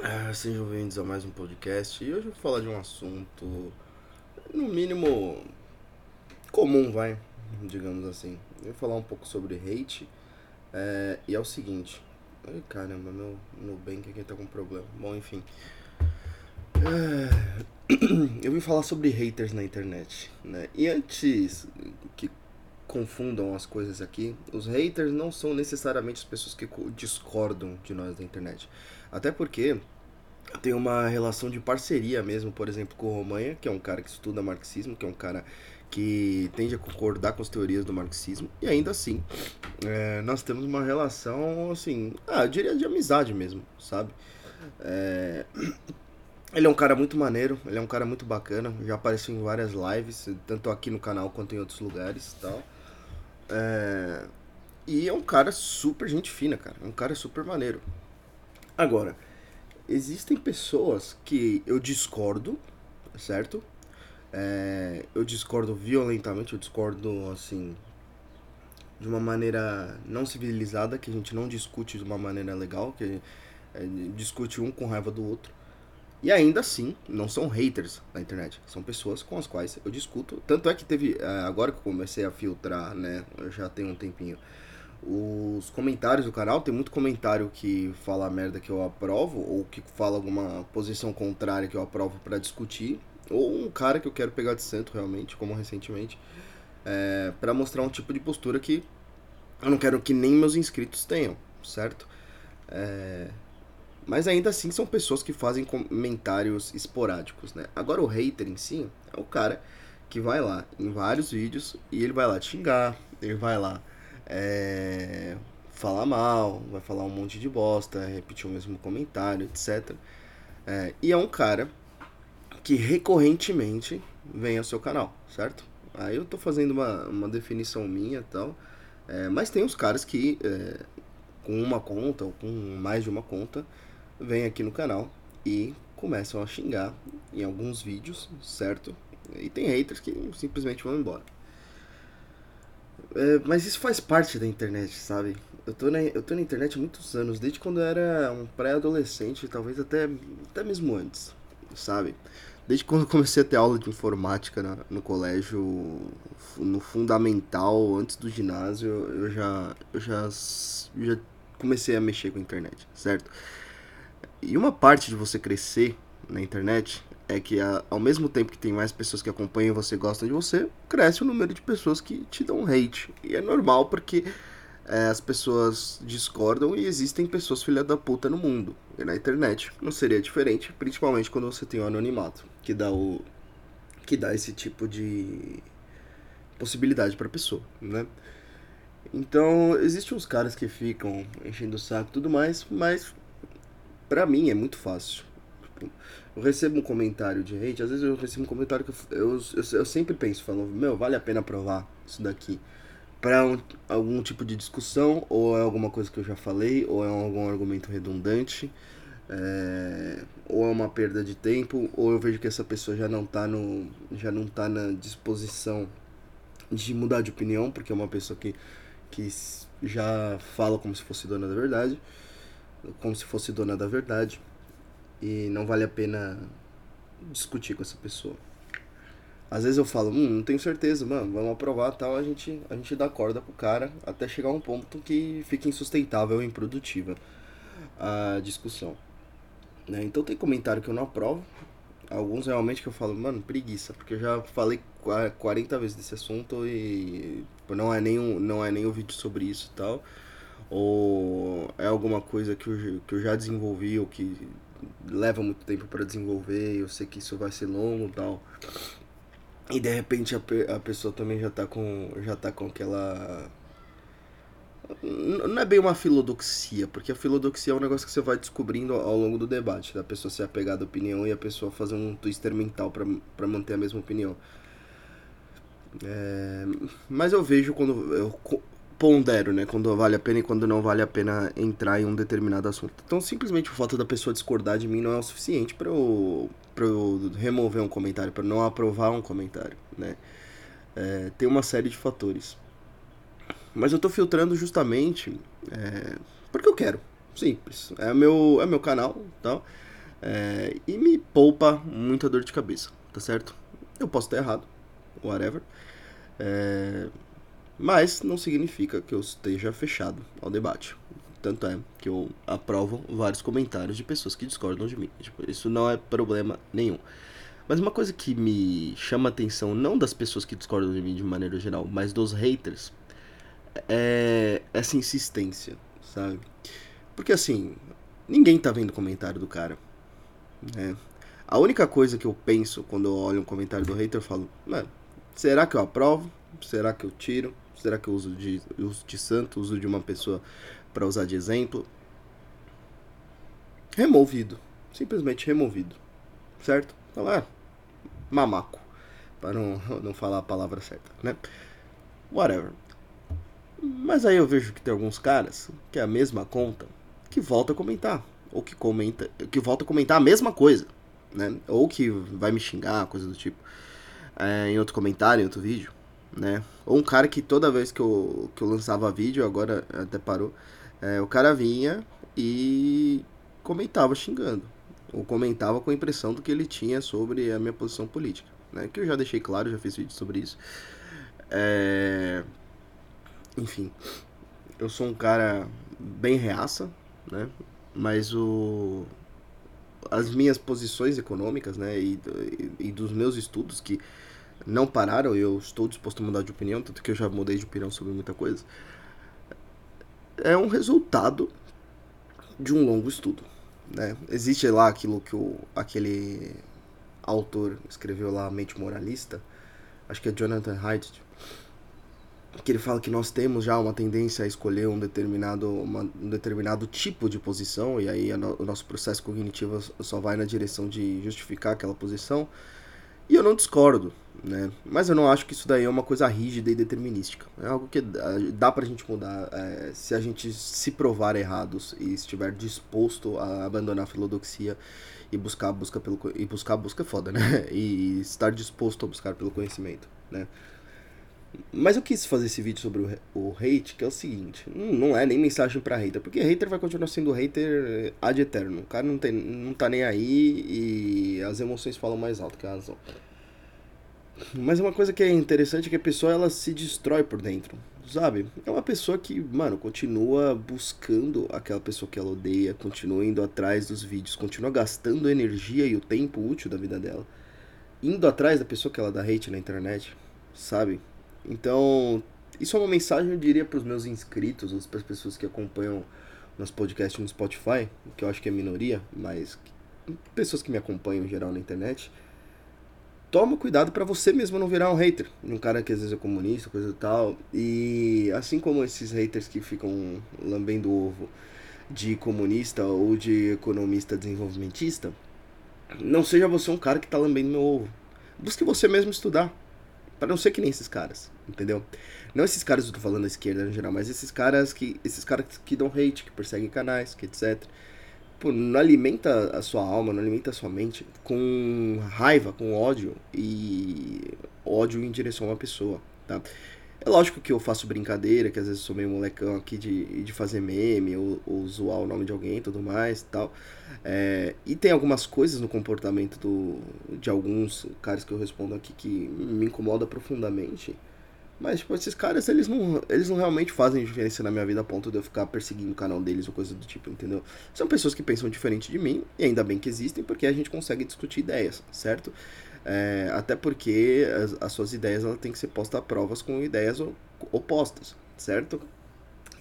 Ah, sejam bem-vindos a mais um podcast. E hoje eu vou falar de um assunto, no mínimo, comum, vai, digamos assim. Eu vou falar um pouco sobre hate. É, e é o seguinte. Ai, caramba, meu Nubank aqui tá com problema. Bom, enfim. É, eu vim falar sobre haters na internet, né? E antes que confundam as coisas aqui, os haters não são necessariamente as pessoas que discordam de nós da internet. Até porque tem uma relação de parceria mesmo, por exemplo, com o Romanha, que é um cara que estuda marxismo, que é um cara que tende a concordar com as teorias do marxismo, e ainda assim, é, nós temos uma relação, assim, ah, eu diria de amizade mesmo, sabe? É... Ele é um cara muito maneiro, ele é um cara muito bacana, já apareceu em várias lives, tanto aqui no canal quanto em outros lugares e tal. É... E é um cara super gente fina, cara. É um cara super maneiro. Agora, existem pessoas que eu discordo, certo? É... Eu discordo violentamente, eu discordo assim. De uma maneira não civilizada, que a gente não discute de uma maneira legal, que é, discute um com raiva do outro. E ainda assim, não são haters na internet. São pessoas com as quais eu discuto. Tanto é que teve. É, agora que eu comecei a filtrar, né? Já tenho um tempinho. Os comentários do canal, tem muito comentário que fala merda que eu aprovo, ou que fala alguma posição contrária que eu aprovo para discutir, ou um cara que eu quero pegar de santo realmente, como recentemente, é, para mostrar um tipo de postura que eu não quero que nem meus inscritos tenham, certo? É, mas ainda assim são pessoas que fazem comentários esporádicos, né? Agora o hater em si é o cara que vai lá em vários vídeos e ele vai lá xingar, ele vai lá é, falar mal, vai falar um monte de bosta, repetir o mesmo comentário, etc. É, e é um cara que recorrentemente vem ao seu canal, certo? Aí eu tô fazendo uma, uma definição minha e tal. É, mas tem os caras que é, com uma conta ou com mais de uma conta vêm aqui no canal e começam a xingar em alguns vídeos, certo? E tem haters que simplesmente vão embora. É, mas isso faz parte da internet, sabe? Eu tô, na, eu tô na internet há muitos anos, desde quando eu era um pré-adolescente, talvez até, até mesmo antes, sabe? Desde quando comecei a ter aula de informática na, no colégio, no fundamental, antes do ginásio, eu já, eu já, eu já comecei a mexer com a internet, certo? E uma parte de você crescer na internet é que ao mesmo tempo que tem mais pessoas que acompanham e você gosta de você, cresce o número de pessoas que te dão hate. E é normal porque é, as pessoas discordam e existem pessoas filha da puta no mundo. E na internet não seria diferente, principalmente quando você tem o anonimato, que dá o que dá esse tipo de possibilidade para pessoa, né? Então, existem uns caras que ficam enchendo o saco e tudo mais, mas Pra mim é muito fácil. Tipo, eu recebo um comentário de hate, às vezes eu recebo um comentário que eu, eu, eu, eu sempre penso, falando, meu, vale a pena provar isso daqui para um, algum tipo de discussão, ou é alguma coisa que eu já falei, ou é algum argumento redundante, é, ou é uma perda de tempo, ou eu vejo que essa pessoa já não tá no. já não tá na disposição de mudar de opinião, porque é uma pessoa que, que já fala como se fosse dona da verdade como se fosse dona da verdade e não vale a pena discutir com essa pessoa. Às vezes eu falo, hum, não tenho certeza, mano, vamos aprovar tal, a gente, a gente dá corda pro cara até chegar a um ponto que fica insustentável e improdutiva a discussão. Né? Então tem comentário que eu não aprovo, alguns realmente que eu falo, mano, preguiça, porque eu já falei 40 vezes desse assunto e não é nem um, não é nem um vídeo sobre isso e tal ou é alguma coisa que eu, que eu já desenvolvi ou que leva muito tempo para desenvolver, eu sei que isso vai ser longo e tal. E de repente a, a pessoa também já tá com já tá com aquela não é bem uma filodoxia, porque a filodoxia é um negócio que você vai descobrindo ao longo do debate, da pessoa ser apegada à opinião e a pessoa fazer um twister mental para manter a mesma opinião. É, mas eu vejo quando eu pondero, né? Quando vale a pena e quando não vale a pena entrar em um determinado assunto. Então, simplesmente o fato da pessoa discordar de mim não é o suficiente para eu, pra eu remover um comentário, para não aprovar um comentário, né? É, tem uma série de fatores. Mas eu tô filtrando justamente é, porque eu quero, Simples. É meu, é meu canal, tá? É, e me poupa muita dor de cabeça, tá certo? Eu posso estar errado, whatever. É, mas não significa que eu esteja fechado ao debate. Tanto é que eu aprovo vários comentários de pessoas que discordam de mim. Tipo, isso não é problema nenhum. Mas uma coisa que me chama a atenção, não das pessoas que discordam de mim de maneira geral, mas dos haters, é essa insistência, sabe? Porque assim, ninguém tá vendo o comentário do cara. Né? A única coisa que eu penso quando eu olho um comentário do hater, eu falo, mano, será que eu aprovo? Será que eu tiro? Será que eu uso de, uso de santo? Uso de uma pessoa para usar de exemplo? Removido. Simplesmente removido. Certo? Então, é, mamaco. Para não, não falar a palavra certa, né? Whatever. Mas aí eu vejo que tem alguns caras que é a mesma conta que volta a comentar. Ou que comenta. Que volta a comentar a mesma coisa. Né? Ou que vai me xingar, coisa do tipo. É, em outro comentário, em outro vídeo. Né? Ou um cara que toda vez que eu, que eu lançava vídeo, agora até parou. É, o cara vinha e comentava xingando ou comentava com a impressão do que ele tinha sobre a minha posição política, né? Que eu já deixei claro, já fiz vídeo sobre isso. É... Enfim, eu sou um cara bem reaça, né? Mas o as minhas posições econômicas, né, e, e, e dos meus estudos que não pararam, eu estou disposto a mudar de opinião, tanto que eu já mudei de opinião sobre muita coisa. É um resultado de um longo estudo, né? Existe lá aquilo que o, aquele autor escreveu lá, Mente Moralista, acho que é Jonathan Haidt, que ele fala que nós temos já uma tendência a escolher um determinado, uma, um determinado tipo de posição, e aí no, o nosso processo cognitivo só vai na direção de justificar aquela posição. E eu não discordo, né? Mas eu não acho que isso daí é uma coisa rígida e determinística. É algo que dá pra gente mudar é, se a gente se provar errados e estiver disposto a abandonar a filodoxia e buscar a busca pelo e buscar busca é foda, né? E estar disposto a buscar pelo conhecimento, né? Mas eu quis fazer esse vídeo sobre o, hate, que é o seguinte, não é nem mensagem para hater, porque hater vai continuar sendo hater ad eterno. O cara não, tem, não tá nem aí e as emoções falam mais alto que a razão. Mas uma coisa que é interessante é que a pessoa ela se destrói por dentro, sabe? É uma pessoa que, mano, continua buscando aquela pessoa que ela odeia, continua indo atrás dos vídeos, continua gastando energia e o tempo útil da vida dela, indo atrás da pessoa que ela dá hate na internet, sabe? Então, isso é uma mensagem, eu diria, para os meus inscritos, para as pessoas que acompanham nosso podcast no Spotify, que eu acho que é minoria, mas pessoas que me acompanham em geral na internet toma cuidado para você mesmo não virar um hater. Um cara que às vezes é comunista, coisa e tal. E assim como esses haters que ficam lambendo ovo de comunista ou de economista desenvolvimentista, não seja você um cara que tá lambendo meu ovo. Busque você mesmo estudar. Para não ser que nem esses caras, entendeu? Não esses caras que eu tô falando da esquerda no geral, mas esses caras que esses caras que dão hate, que perseguem canais, que etc tipo, não alimenta a sua alma, não alimenta a sua mente com raiva, com ódio e ódio em direção a uma pessoa, tá? É lógico que eu faço brincadeira, que às vezes sou meio molecão aqui de, de fazer meme ou, ou zoar o nome de alguém tudo mais e tal. É, e tem algumas coisas no comportamento do, de alguns caras que eu respondo aqui que me incomoda profundamente. Mas, tipo, esses caras, eles não, eles não realmente fazem diferença na minha vida a ponto de eu ficar perseguindo o canal deles ou coisa do tipo, entendeu? São pessoas que pensam diferente de mim, e ainda bem que existem, porque a gente consegue discutir ideias, certo? É, até porque as, as, suas ideias ela tem que ser posta a provas com ideias opostas, certo?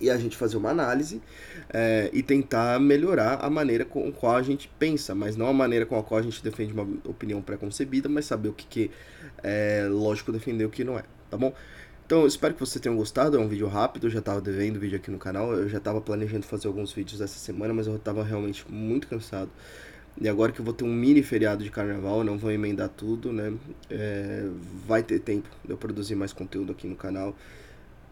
E a gente fazer uma análise é, e tentar melhorar a maneira com a qual a gente pensa, mas não a maneira com a qual a gente defende uma opinião pré-concebida, mas saber o que, que é lógico defender e o que não é, tá bom? Então, espero que vocês tenham gostado. É um vídeo rápido, eu já estava devendo vídeo aqui no canal. Eu já estava planejando fazer alguns vídeos essa semana, mas eu estava realmente muito cansado. E agora que eu vou ter um mini feriado de carnaval, não vou emendar tudo, né? É, vai ter tempo de eu produzir mais conteúdo aqui no canal.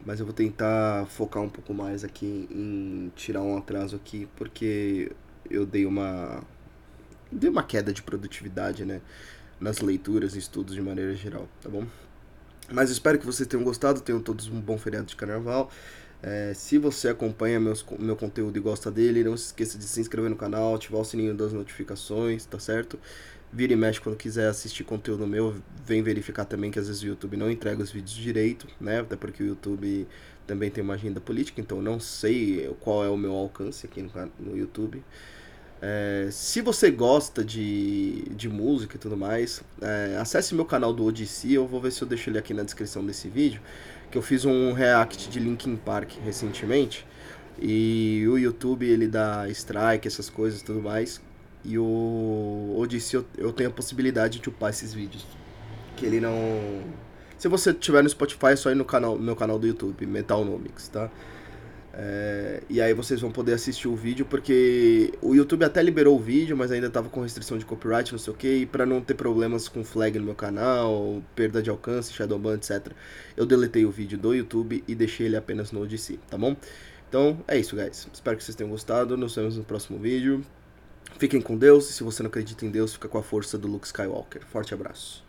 Mas eu vou tentar focar um pouco mais aqui em tirar um atraso aqui, porque eu dei uma. Dei uma queda de produtividade, né? Nas leituras e estudos de maneira geral, tá bom? Mas espero que vocês tenham gostado, tenham todos um bom feriado de carnaval. É, se você acompanha meus, meu conteúdo e gosta dele, não se esqueça de se inscrever no canal, ativar o sininho das notificações, tá certo? Vira e mexe quando quiser assistir conteúdo meu, vem verificar também que às vezes o YouTube não entrega os vídeos direito, né? Até porque o YouTube também tem uma agenda política, então não sei qual é o meu alcance aqui no, no YouTube. É, se você gosta de, de música e tudo mais, é, acesse meu canal do Odyssey, eu vou ver se eu deixo ele aqui na descrição desse vídeo, que eu fiz um react de Linkin Park recentemente, e o YouTube ele dá strike, essas coisas e tudo mais, e o Odyssey eu, eu tenho a possibilidade de upar esses vídeos, que ele não... Se você tiver no Spotify, é só ir no canal, meu canal do YouTube, Metalnomics, tá? É, e aí vocês vão poder assistir o vídeo, porque o YouTube até liberou o vídeo, mas ainda tava com restrição de copyright, não sei o que, e pra não ter problemas com flag no meu canal, perda de alcance, shadowban, etc. Eu deletei o vídeo do YouTube e deixei ele apenas no Odyssey, tá bom? Então é isso, guys. Espero que vocês tenham gostado. Nos vemos no próximo vídeo. Fiquem com Deus, e se você não acredita em Deus, fica com a força do Luke Skywalker. Forte abraço.